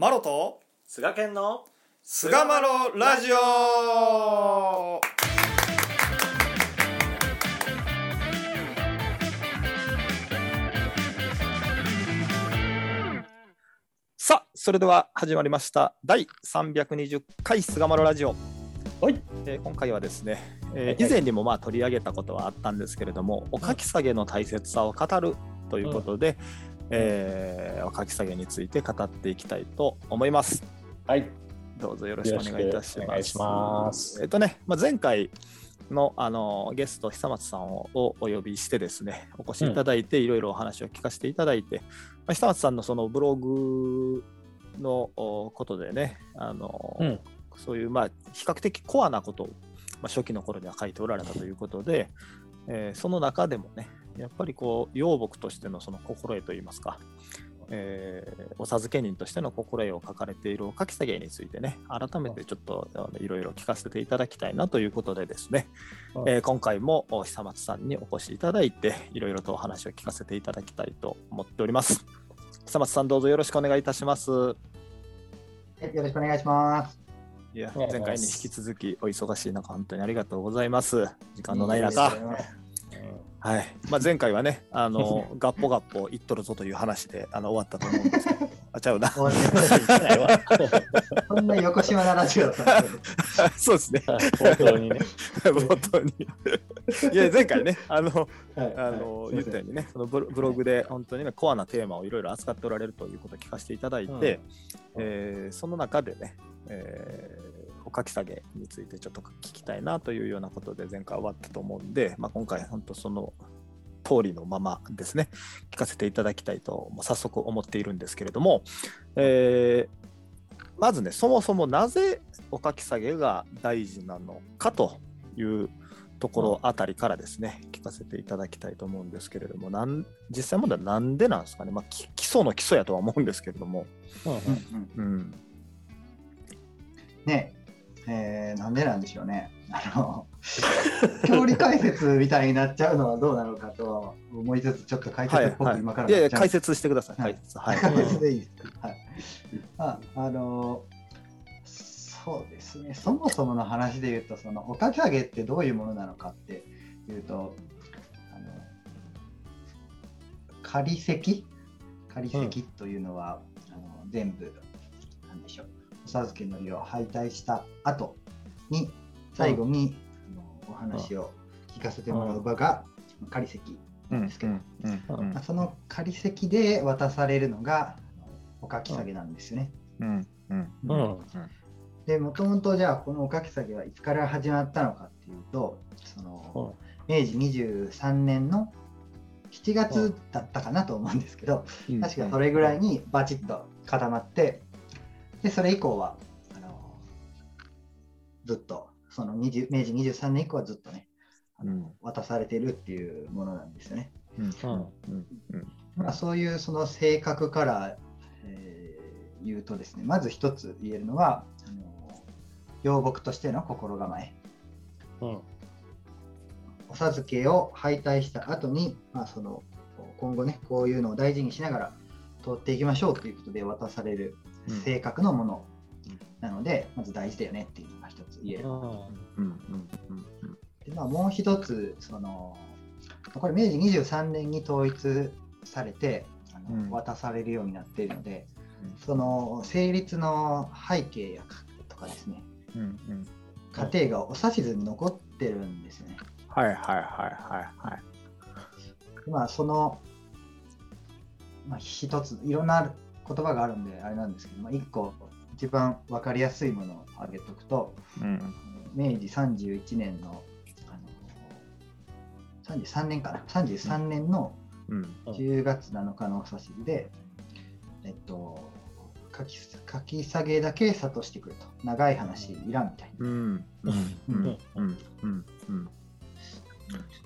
マロと菅健の菅マロラジオ。さあそれでは始まりました。第320回菅マロラジオ。はい、えー今回はですね、えー以前にもまあ取り上げたことはあったんですけれどもお書き下げの大切さを語るということで、えーお書き下げについて語っていきたいと思います。はい、どうぞよろしくお願いいたします。お願いします。えっとね、まあ、前回のあのゲスト久松さんをお呼びしてですね、お越しいただいて、いろいろお話を聞かせていただいて、まあ、久松さんのそのブログのおことでね、あのうん。そういうまあ比較的コアなことを、まあ、初期の頃には書いておられたということで、えーその中でもね、やっぱりこう、養牧としてのその心得といいますか、えーお授け人としての心得を書かれているお書き下げについてね、改めてちょっとあのいろいろ聞かせていただきたいなということでですね、うんえー今回もお久松さんにお越しいただいて、いろいろとお話を聞かせていただきたいと思っております。久松さん、どうぞよろしくお願いいたします。はいよろしくお願いします。いや前回に引き続きお忙しい中、本当にありがとうございます。時間のない中。はい。まあ、前回はね、あの ガッポガッポ言っとるぞという話であの終わったと思うんですけど、あちゃうな、そんな横島なラジオだったそうですね、本当にね。冒頭に。いや、前回ね、あのはい。あのはい。言ったようにね、そのブロブログで本当にね、コアなテーマをいろいろ扱っておられるということを聞かせていただいて、えーその中でね、えーお書き下げについてちょっと聞きたいなというようなことで前回終わったと思うんで、まあ、今回本当その通りのままですね、聞かせていただきたいと早速思っているんですけれども、えーまずね、そもそもなぜお書き下げが大事なのかというところあたりからですね、聞かせていただきたいと思うんですけれども、なん実際問題はなんでなんですかね、まあ、き基礎の基礎やとは思うんですけれども、うんうんうんうん、ねえーなんでなんでしょうね。あの 教理解説みたいになっちゃうのはどうなのかと思いつつ、ちょっと解説っぽく今からいやいや、解なっちゃう説してください。はい解説。はい。解説でいいですか？はい。あ、あのそうですね。そもそもの話で言うと、そのおかき上げってどういうものなのかっていうと、あの仮席？仮席というのは、あの全部なんでしょう。お授けのりを拝退した後に最後に、あのお話を聞かせてもらう場が仮席なん。ですけど。うん。うん。まあその仮席で渡されるのがあのおかき下げなんですよね。うん。うん。ううん。ん。でもともとじゃあこのおかき下げはいつから始まったのかっていうとその明治23年の7月だったかなと思うんですけどうん。確かそれぐらいにバチッと固まってでそれ以降はあのずっとその20明治23年以降はずっとねあのうん。渡されてるっていうものなんですよね。うん。う。ん。うん。うん。まあ、そういうその性格から、えー言うとですねまず一つ言えるのはあの養牧としての心構え。うん。お授けを拝退した後に、まあ、その今後ねこういうのを大事にしながら通っていきましょうということで渡される性格のもの。なので、まず大事だよねっていうのが一つ言える。うん。うんうんでまあ、もう一つそのこれ明治23年に統一されてあの、うん。渡されるようになっているのでうん。その成立の背景やかとかですね。うんうん。過程がお指図に残ってるんですよね。はいはいはいはいはい。でまあその、まあ、一ついろんな言葉があるんであれなんですけど、まあ、一個一番分かりやすいものを挙げとくとうん。明治31年のあの33年かな？33年のうん。10月7日のお指図で、えっと書き書き下げだけ諭してくると。長い話いらんみたいな。うん。うん。うん。うん。うん。うん。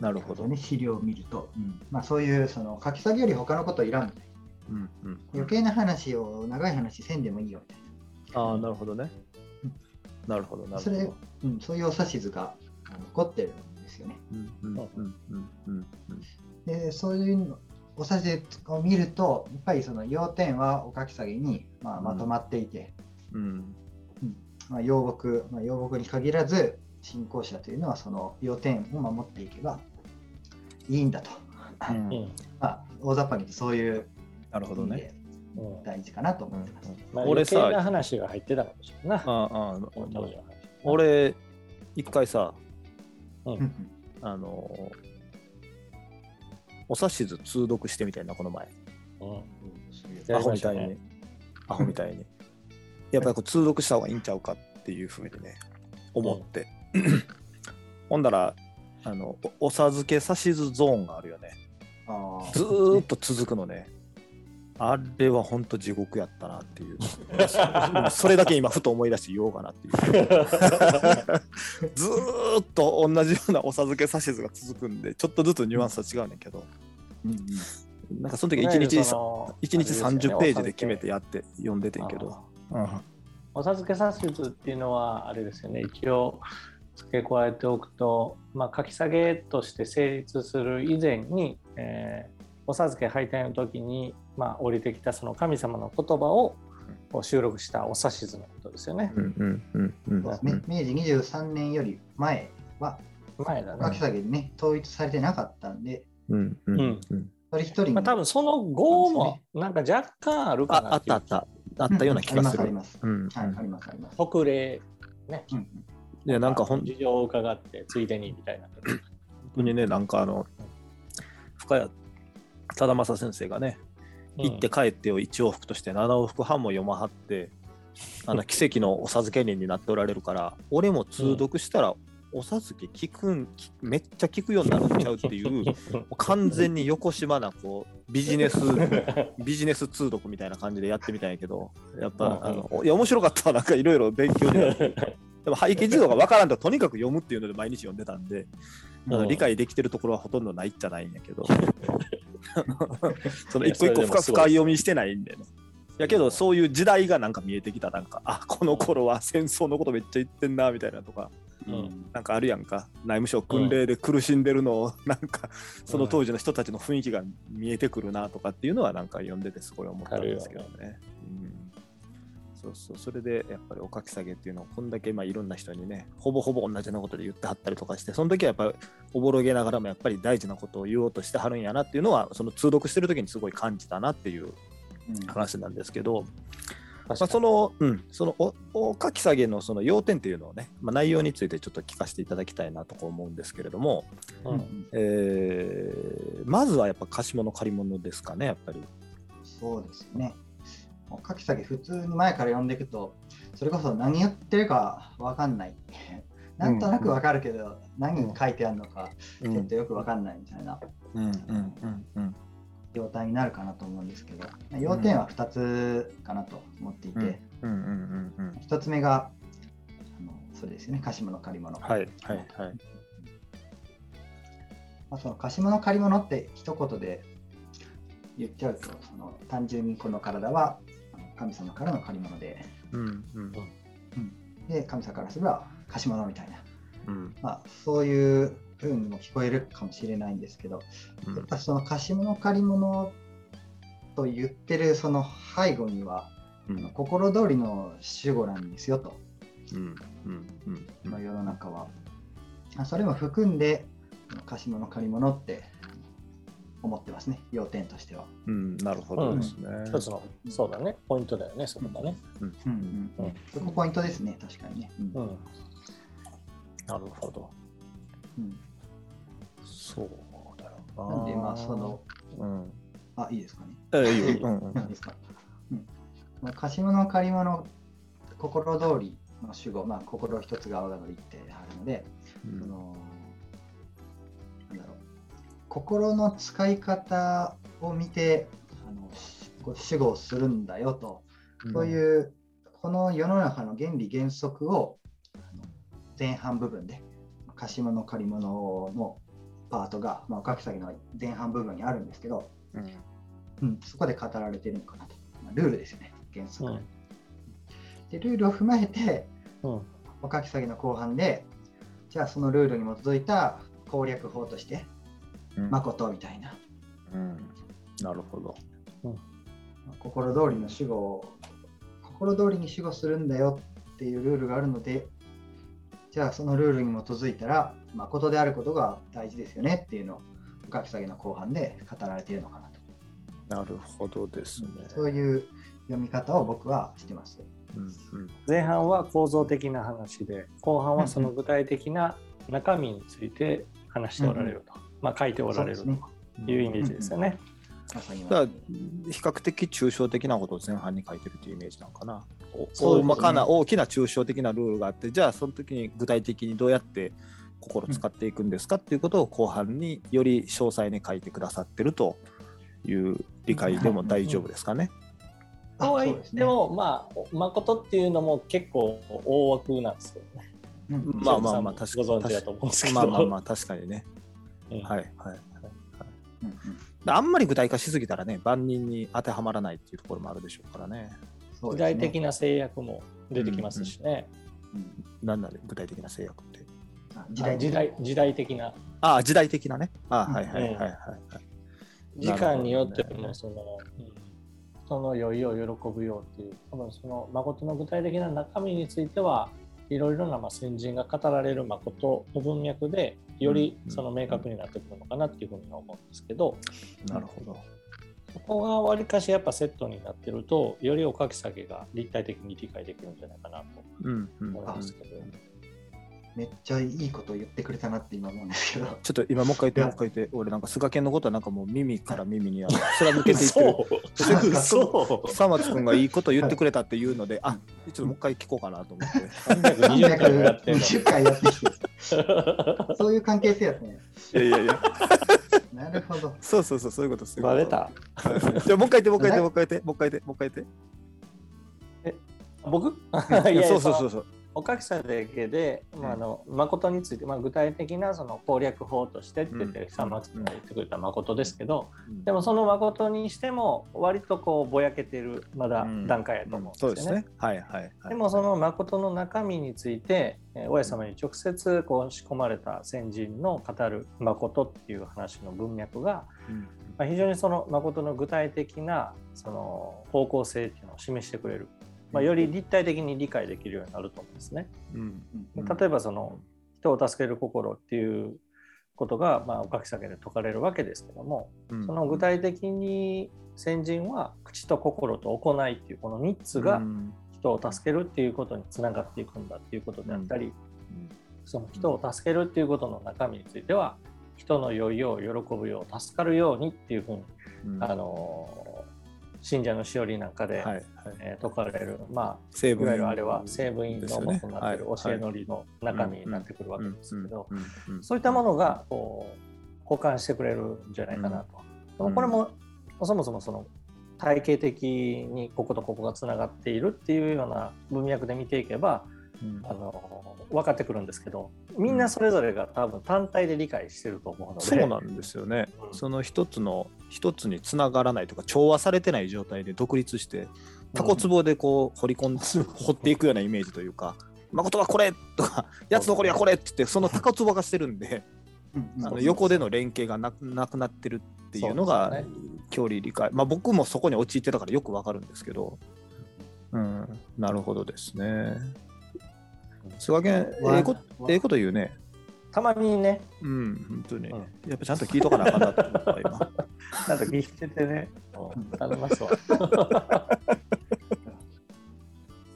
なるほど。ね、資料を見ると、まあ、そういうその書き下げより他のこといらんみたいなうんうん。余計な話を長い話せんでもいいよみたいああなるほどね。なるほどななそれるほど、うん、そういうお指図が残ってるんですよね。うんうんうんうんうんうん。でそういうのおさじを見ると、やっぱりその要点はおかき下げに、まあ、まとまっていて、うん。まあ、養木、まあ、養木に限らず、信仰者というのはその要点を守っていけばいいんだと。うんうん。まあ、大雑把に言うとそういうなるほどね。うん大事かなと思ってます。まあ、俺さ話が入ってたかもしれんな。あああ当時の話俺、一回さ、うんうんあのーお指図通読してみたいな、この前。うんアホみたいに。アホみたいに。やっぱりこう通読した方がいいんちゃうかっていうふうにね、思って。ほんだら、あの、おお授け指図ゾーンがあるよね。ずーっと続くのね。あれは本当地獄やったなっていう。それだけ今ふと思い出して言おうかなっていう。ずーっと同じようなお授け指図が続くんで、ちょっとずつニュアンスは違うねんけど、うんうんなんかその時1日さそ一日30ページで決めてやって読んでてんけど。うんお授け指図っていうのはあれですよね一応付け加えておくと、まあ、書き下げとして成立する以前に、えーお授け拝体の時に、まあ、降りてきたその神様の言葉を収録したお指図のことですよね。うんうんうんうんそうですね明治23年より前は、前だね。秋下げにね、統一されてなかったんで、うんうんうん一人一人に、まあ、多分その後もなんか若干あるかなああったあったあったような気がするあり。ます、あうんります。はい、あります、あります。特例ね。うんいやなんかほん事情を伺ってついでにみたいな。本当にね、なんかあの、深谷忠正先生がね、行って帰ってを1往復として7往復半も読まはって、あの奇跡のお授け人になっておられるから、俺も通読したら、お授け聞くん、聞めっちゃ聞くようになるんちゃうっていう、完全に横島なこうビジネス、ビジネス通読みたいな感じでやってみたんやけど、やっぱ、あのいや面白かったわ、なんかいろいろ勉強になって。でも背景児童が分からんととにかく読むっていうので毎日読んでたんで、理解できてるところはほとんどないっちゃないんやけど、その一個一個深深読みしてないんでね。やけどそういう時代がなんか見えてきた。なんか あこの頃は戦争のことめっちゃ言ってんなみたいなとか。うん。なんかあるやんか。内務省訓令で苦しんでるのをなんかその当時の人たちの雰囲気が見えてくるなとかっていうのはなんか読んでてすごい思ったんですけどね。うんそうそうそれでやっぱりお書き下げっていうのをこんだけまあいろんな人にねほぼほぼ同じようなことで言ってはったりとかしてその時はやっぱりおぼろげながらもやっぱり大事なことを言おうとしてはるんやなっていうのはその通読してる時にすごい感じたなっていううん話なんですけど、まあ、確かにその、うん、そのおお書き下げのその要点っていうのをね、まあ、内容についてちょっと聞かせていただきたいなと思うんですけれども、ううんんえーまずはやっぱ貸物借り物ですかねやっぱり。そうですよね。書き下げ普通に前から読んでいくと、それこそ何言ってるかわかんない。なんとなくわかるけど、何書いてあるのか、ちょっとよくわかんないみたいな。状態になるかなと思うんですけど、要点は2つかなと思っていて、うん。うん。うん。うん。1つ目が、あのそれですよね、貸し物借り物。はい。はい。はい。まあ、その貸し物借り物って一言で言っちゃうと、その単純にこの体は神様からの借り物で、うんうん。で神様からすれば貸し物みたいな、うん。まあ、そういう風にも聞こえるかもしれないんですけど、うん。やっぱその貸し物借り物と言ってるその背後には、うん。心通りの守護なんですよと、うんうんうんうん。まあ世の中は。あそれも含んで貸し物借り物って思ってますね、要点としては。うんなるほどですね。一つの、そうだね、ポイントだよね、そこがね。うんうんうんそこポイントですね、確かにね。うんうん。なるほど。うんそうだよな。なんで、まあ、その、うん。あ、いいですかね。えいいよ。うんうんいいですか？うんまあ、貸し物借り物、心通りの主語、まあ、心一つが我がのりってあるので、うんその心の使い方を見てあの主語をするんだよと、そういうこの世の中の原理原則を前半部分で貸し物借り物のパートが、まあ、お書き先の前半部分にあるんですけど、うん。うん、そこで語られているのかなと、まあ、ルールですよね原則、うん。でルールを踏まえてうん。お書き先の後半でじゃあそのルールに基づいた攻略法としてうん誠みたいな。うん。なるほど。心通りの死後を心通りに死後するんだよっていうルールがあるのでじゃあそのルールに基づいたら誠であることが大事ですよねっていうのを深き下げの後半で語られているのかなと、なるほどですね。そういう読み方を僕はしてます。うんうん。前半は構造的な話で後半はその具体的な中身について話しておられると、まあ書いておられるというイメージですよね。だから比較的抽象的なことを前半に書いてるというイメージなのかな。大まかな大きな抽象的なルールがあってじゃあその時に具体的にどうやって心を使っていくんですかっていうことを後半により詳細に書いてくださってるという理解でも大丈夫ですかね。あとは言っそうですねまあ誠っていうのも結構大枠なんですよね。まあまあまあ確かにね。うんはいはい。うんうんあんまり具体化しすぎたらね万人に当てはまらないっていうところもあるでしょうからね。ね体的な制約も出てきますしね。うん何なんで具体的な制約って。あ時代時代時代的なああ時代的なね。ああはいはいはいうんはいはい。時間によってもその、うん人の酔いを喜ぶようっていう多分その誠の具体的な中身についてはいろいろなまあ先人が語られる誠の文脈でよりその明確になってくるのかなっていうふうには思うんですけどなるほど。そこがわりかしやっぱセットになってるとよりおかき下げが立体的に理解できるんじゃないかなとうんうん思いますけど。めっちゃいいこと言ってくれたなって今思うんですけど。ちょっと今もう一回言って、もう一回言って、俺なんか菅健のことはなんかもう耳から耳にあの貫けていってる。そうそう久松君がいいこと言ってくれたっていうので、あちょっともう一回聞こうかなと思って。320回もやってるの320回やってきてる。そういう関係性やったね。いやいやいや、なるほど。そうそうそう、そういうことすバレたじゃあもう一回言って、もう一回言って、もう一回言って、もう一回言って、もう一回言って。僕 いやそうそうそうそう。おかきさだけで、まあ、あの誠について、まあ、具体的なその攻略法としてって言ってうん久松君が言ってくれた誠ですけど、うん。でもその誠にしても割とこうぼやけてるまだ段階やと思うんそうですすね。はいはいはい。でもその誠の中身について、えー親様に直接こう仕込まれた先人の語る誠っていう話の文脈が、うん、まあ、非常にその誠の具体的なその方向性っていうのを示してくれる、まあ、より立体的に理解できるようになると思うんですね。うん。うん例えばその人を助ける心っていうことが、まあ、おかき下げで説かれるわけですけども、うん。その具体的に先人は口と心と行いっていうこの3つがうん。人を助けるっていうことにつながっていくんだっていうことであったり、その人を助けるっていうことの中身については人の酔いを喜ぶよう助かるようにっていうふうに、うん。あの信者のしおりなんかで、はいはい。えー説かれる、ま成あ、いわゆるあれは成分員の元になっている教えのりの中身になってくるわけですけど、そういったものがこう補完してくれるんじゃないかなと。これも、そもそもその体系的にこことここがつながっているっていうような文脈で見ていけばうんあの分かってくるんですけどみんなそれぞれが多分単体で理解してると思うので。そうなんですよね。うん。その一つの一つにつながらないとか調和されてない状態で独立してタコツボでこう掘り込んで、掘っていくようなイメージというか「誠はこれ!」とか「やつのこれはこれ!」って言ってそのタコツボがしてるんであの横での連携がなくなくなってるっていうのが距離理解。まあ僕もそこに陥ってたからよくわかるんですけど。うん。なるほどですね。菅源ええこわええこと言うね。たまにねうん、本当に。うんやっぱちゃんと聞いとかなあかんなと思った、今。なんか聞いててね頼みますわ。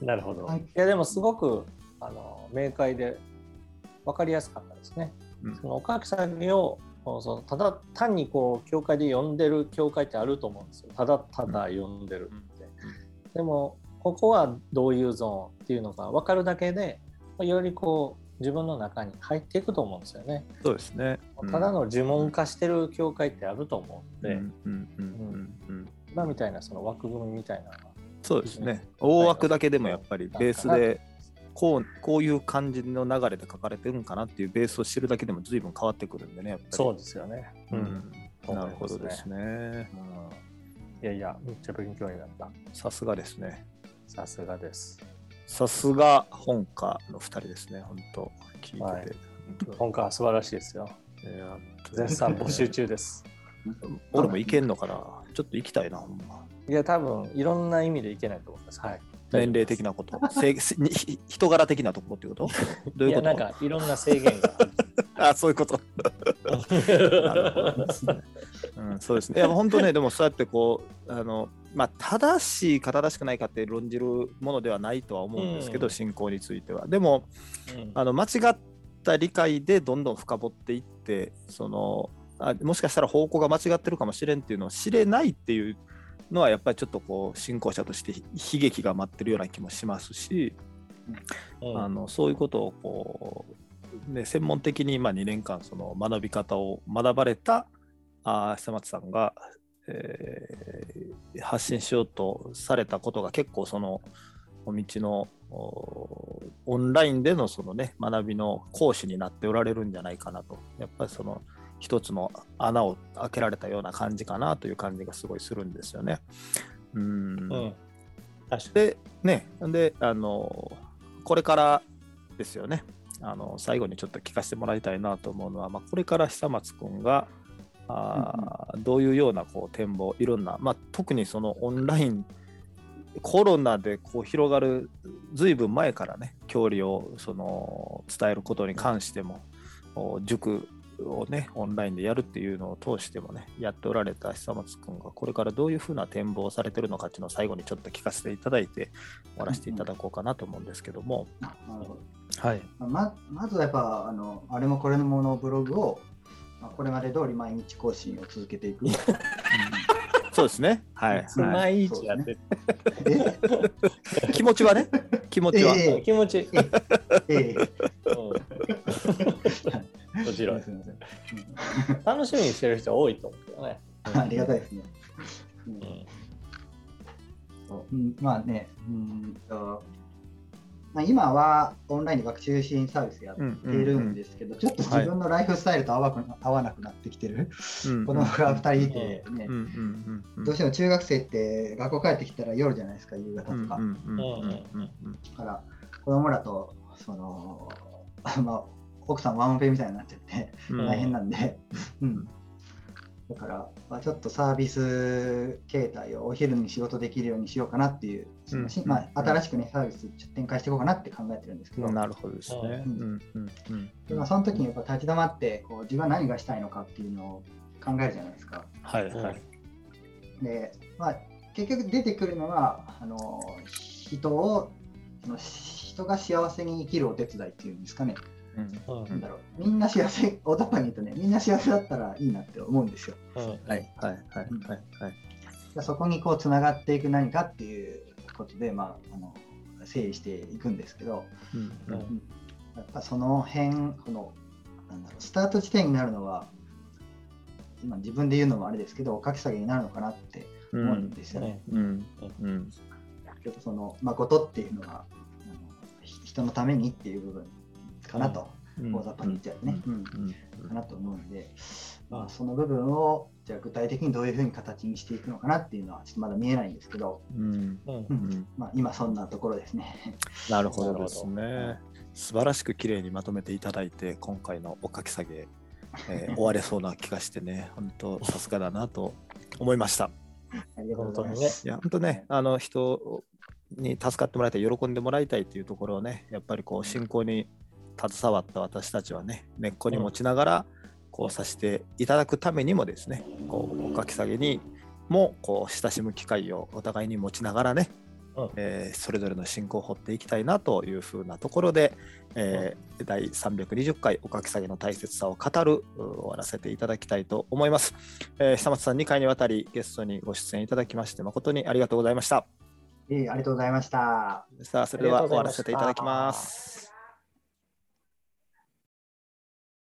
なるほど。はいいやでもすごくあの明快で分かりやすかったですね。うんそのおかきさんをそのただ単にこう教会で呼んでる教会ってあると思うんですよ。ただただ呼んでるって。でもここはどういうゾーンっていうのが分かるだけでよりこう自分の中に入っていくと思うんですよね。そうですね。ただの呪文化してる教会ってあると思うんで、うんうんうんうんうん今みたいなその枠組みみたいなそうですね。大枠だけでもやっぱりベースでこうこういう感じの流れで書かれてるんかなっていうベースを知るだけでも随分変わってくるんでね、やっぱり。そうですよね。うん。なるほどですね。うんいやいや、めっちゃ勉強になった。さすがですね。さすがです。さすが本家の2人ですね、本当聞いてて。はい本本科は素晴らしいですよ。絶賛募集中です。俺もいけんのかな？ちょっと行きたいな、ほんま。いや、多分いろんな意味でいけないと思います。はい。年齢的なこと、せに人柄的なところっていうこと？どういうこと？いや、なんかいろんな制限が ある。あそういうこと。なるほどね。うん、そうですね。いや、本当ね、でもそうやってこう、あの、まあ、正しいか正しくないかって論じるものではないとは思うんですけど、うん。信仰については。でも、うん。あの間違った理解でどんどん深掘っていって、そのあもしかしたら方向が間違ってるかもしれんっていうのを知れないっていうのは、やっぱりちょっとこう、信仰者として悲劇が待ってるような気もしますし、うん。あのそういうことをこう、ね、専門的にまあ2年間その学び方を学ばれたあー久松さんが、えー発信しようとされたことが結構そのお道のおオンラインでのその、ね、学びの講師になっておられるんじゃないかなとやっぱりその一つの穴を開けられたような感じかなという感じがすごいするんですよね。うんうん。で、ね、で、あの、これからですよね。あの最後にちょっと聞かせてもらいたいなと思うのは、まあ、これから久松君があーどういうようなこう展望いろんな、まあ、特にそのオンラインコロナでこう広がるずいぶん前からね教理をその伝えることに関してもお塾をねオンラインでやるっていうのを通してもねやっておられた久松君がこれからどういうふうな展望をされてるのかっていうのを最後にちょっと聞かせていただいて終わらせていただこうかなと思うんですけども、なるほどはい、ままずはやっぱあのあれもこれものブログを、まあ、これまで通り毎日更新を続けていく。そうですね。はい、毎日やってる。えい、気持ちはね？気持ちは、ええ。気持ち。ええ。うん。もちろんすみません。楽しみにしてる人多いと思うけどね。うん。ありがたいですね。うん。うん。まあね、うん。とまあ、今はオンラインで学習支援サービスやっているんですけど、ちょっと自分のライフスタイルと合わく合わなくなってきてる。うん子供が2人いて、ね。どうしても中学生って学校帰ってきたら夜じゃないですか、夕方とか。だから子供らとその、まあ、奥さんワンオペみたいになっちゃってうん。大変なんで、うんだから、まあ、ちょっとサービス形態をお昼に仕事できるようにしようかなっていう、まあ、新しくねサービス展開していこうかなって考えてるんですけど、なるほどですね。ううんんうんうんその時にやっぱ立ち止まってこう自分は何がしたいのかっていうのを考えるじゃないですか。はいはい。で、まあ、結局出てくるのはあの人をその人が幸せに生きるお手伝いっていうんですかね。うん。うんなんだろう。みんな幸せ、大雑把に言うとね、みんな幸せだったらいいなって思うんですよ。うん。はい。はい。はい。はい。はい。でそこにこうつながっていく何かっていうことで、まあ、あの整理していくんですけど、うん。うん。うんやっぱその辺、このなんだろうスタート地点になるのは、今自分で言うのもあれですけど、おかき下げになるのかなってう思うんですよ。ね。うん。うん。ちょっとその誠っていうのはあのひ人のためにっていう部分かなと、うん。大雑把に言っちゃうとね、うん。うん。かなと思うんで、まあ、その部分をじゃあ具体的にどういうふうに形にしていくのかなっていうのはちょっとまだ見えないんですけど、うん。うん。まあ、今そんなところですね。なるほどですなね。素晴らしく綺麗にまとめていただいて、今回のおかき下げ、えー終われそうな気がしてね、本当さすがだなと思いました。ありがとうございま本当にね。す。いや、本当ね、あの人に助かってもらいたい、喜んでもらいたいっていうところをね、やっぱりこう、信仰に携わった私たちはね、根っこに持ちながら、こうさせていただくためにもですね、こう、おかき下げにも、こう、親しむ機会をお互いに持ちながらね、うんえーそれぞれの信仰を掘っていきたいなというふうなところで、えー第320回おかき下げの大切さを語るう終わらせていただきたいと思います。えー久松さん2回にわたりゲストにご出演いただきまして誠にありがとうございました。ええありがとうございました。さあそれでは終わらせていただきます。